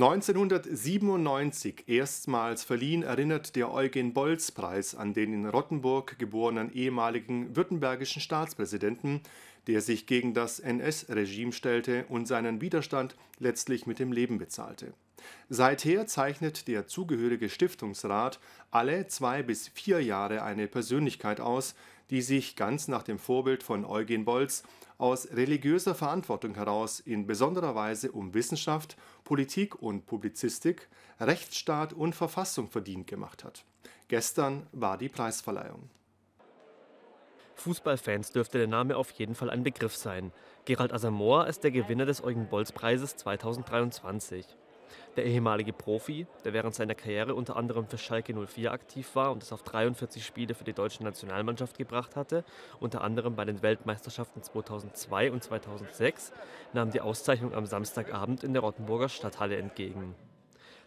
1997 erstmals verliehen erinnert der Eugen-Bolz-Preis an den in Rottenburg geborenen ehemaligen württembergischen Staatspräsidenten, der sich gegen das NS-Regime stellte und seinen Widerstand letztlich mit dem Leben bezahlte. Seither zeichnet der zugehörige Stiftungsrat alle zwei bis vier Jahre eine Persönlichkeit aus, die sich ganz nach dem Vorbild von Eugen Bolz aus religiöser Verantwortung heraus in besonderer Weise um Wissenschaft, Politik und Publizistik, Rechtsstaat und Verfassung verdient gemacht hat. Gestern war die Preisverleihung. Fußballfans dürfte der Name auf jeden Fall ein Begriff sein. Gerald Asamoah ist der Gewinner des Eugen Bolz Preises 2023. Der ehemalige Profi, der während seiner Karriere unter anderem für Schalke 04 aktiv war und es auf 43 Spiele für die deutsche Nationalmannschaft gebracht hatte, unter anderem bei den Weltmeisterschaften 2002 und 2006, nahm die Auszeichnung am Samstagabend in der Rottenburger Stadthalle entgegen.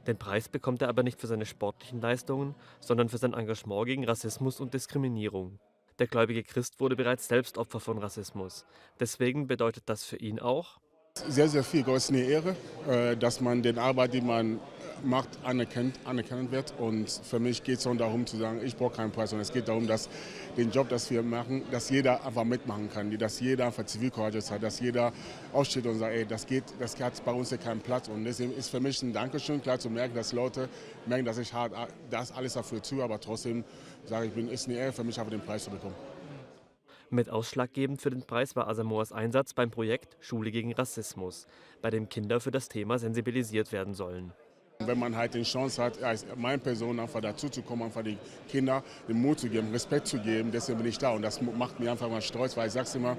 Den Preis bekommt er aber nicht für seine sportlichen Leistungen, sondern für sein Engagement gegen Rassismus und Diskriminierung. Der gläubige Christ wurde bereits selbst Opfer von Rassismus. Deswegen bedeutet das für ihn auch, sehr, sehr viel. Es ist eine Ehre, äh, dass man den Arbeit, die man macht, anerkennt, anerkennen wird. Und für mich geht es darum zu sagen, ich brauche keinen Preis, sondern es geht darum, dass den Job, das wir machen, dass jeder einfach mitmachen kann, dass jeder einfach Zivilcourageous hat, dass jeder aufsteht und sagt, ey, das geht, das hat bei uns hier keinen Platz. Und deswegen ist für mich ein Dankeschön, klar zu merken, dass Leute merken, dass ich hart das alles dafür tue, aber trotzdem sage ich, es ist eine Ehre für mich, einfach den Preis zu bekommen. Mit ausschlaggebend für den Preis war Asamoahs Einsatz beim Projekt Schule gegen Rassismus, bei dem Kinder für das Thema sensibilisiert werden sollen. Wenn man halt die Chance hat, als meine Person einfach dazu zu kommen, einfach die Kinder den Mut zu geben, Respekt zu geben, deswegen bin ich da. Und das macht mich einfach mal stolz, weil ich sage immer,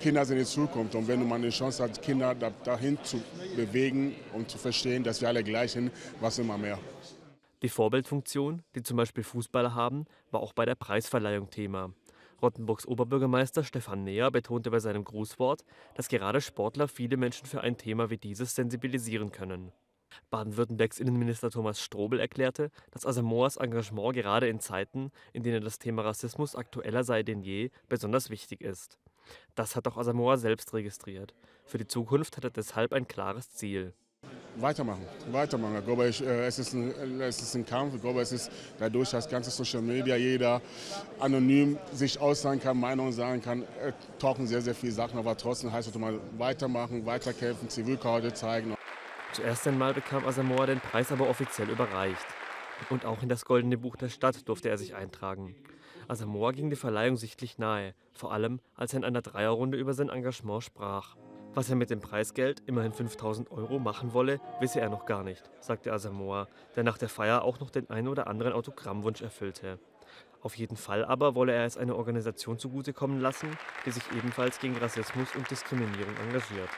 Kinder sind die Zukunft. Und wenn mal die Chance hast, Kinder dahin zu bewegen und zu verstehen, dass wir alle gleich sind, was immer mehr. Die Vorbildfunktion, die zum Beispiel Fußballer haben, war auch bei der Preisverleihung Thema. Rottenburgs Oberbürgermeister Stefan Neher betonte bei seinem Grußwort, dass gerade Sportler viele Menschen für ein Thema wie dieses sensibilisieren können. Baden-Württembergs Innenminister Thomas Strobel erklärte, dass Asamoahs Engagement gerade in Zeiten, in denen das Thema Rassismus aktueller sei denn je, besonders wichtig ist. Das hat auch Asamoah selbst registriert. Für die Zukunft hat er deshalb ein klares Ziel. Weitermachen, weitermachen. Ich glaube, ich, äh, es, ist ein, es ist ein Kampf. Ich glaube, es ist dadurch, dass ganze Social Media jeder anonym sich aussagen kann, Meinungen sagen kann, äh, tauchen sehr, sehr viele Sachen. Aber trotzdem heißt es mal weitermachen, weiterkämpfen, Zivilkarte zeigen. Zuerst einmal bekam Asamoah den Preis aber offiziell überreicht. Und auch in das Goldene Buch der Stadt durfte er sich eintragen. Asamoah ging die Verleihung sichtlich nahe, vor allem als er in einer Dreierrunde über sein Engagement sprach. Was er mit dem Preisgeld, immerhin 5000 Euro, machen wolle, wisse er noch gar nicht, sagte Asamoah, der nach der Feier auch noch den einen oder anderen Autogrammwunsch erfüllte. Auf jeden Fall aber wolle er es einer Organisation zugutekommen lassen, die sich ebenfalls gegen Rassismus und Diskriminierung engagiert.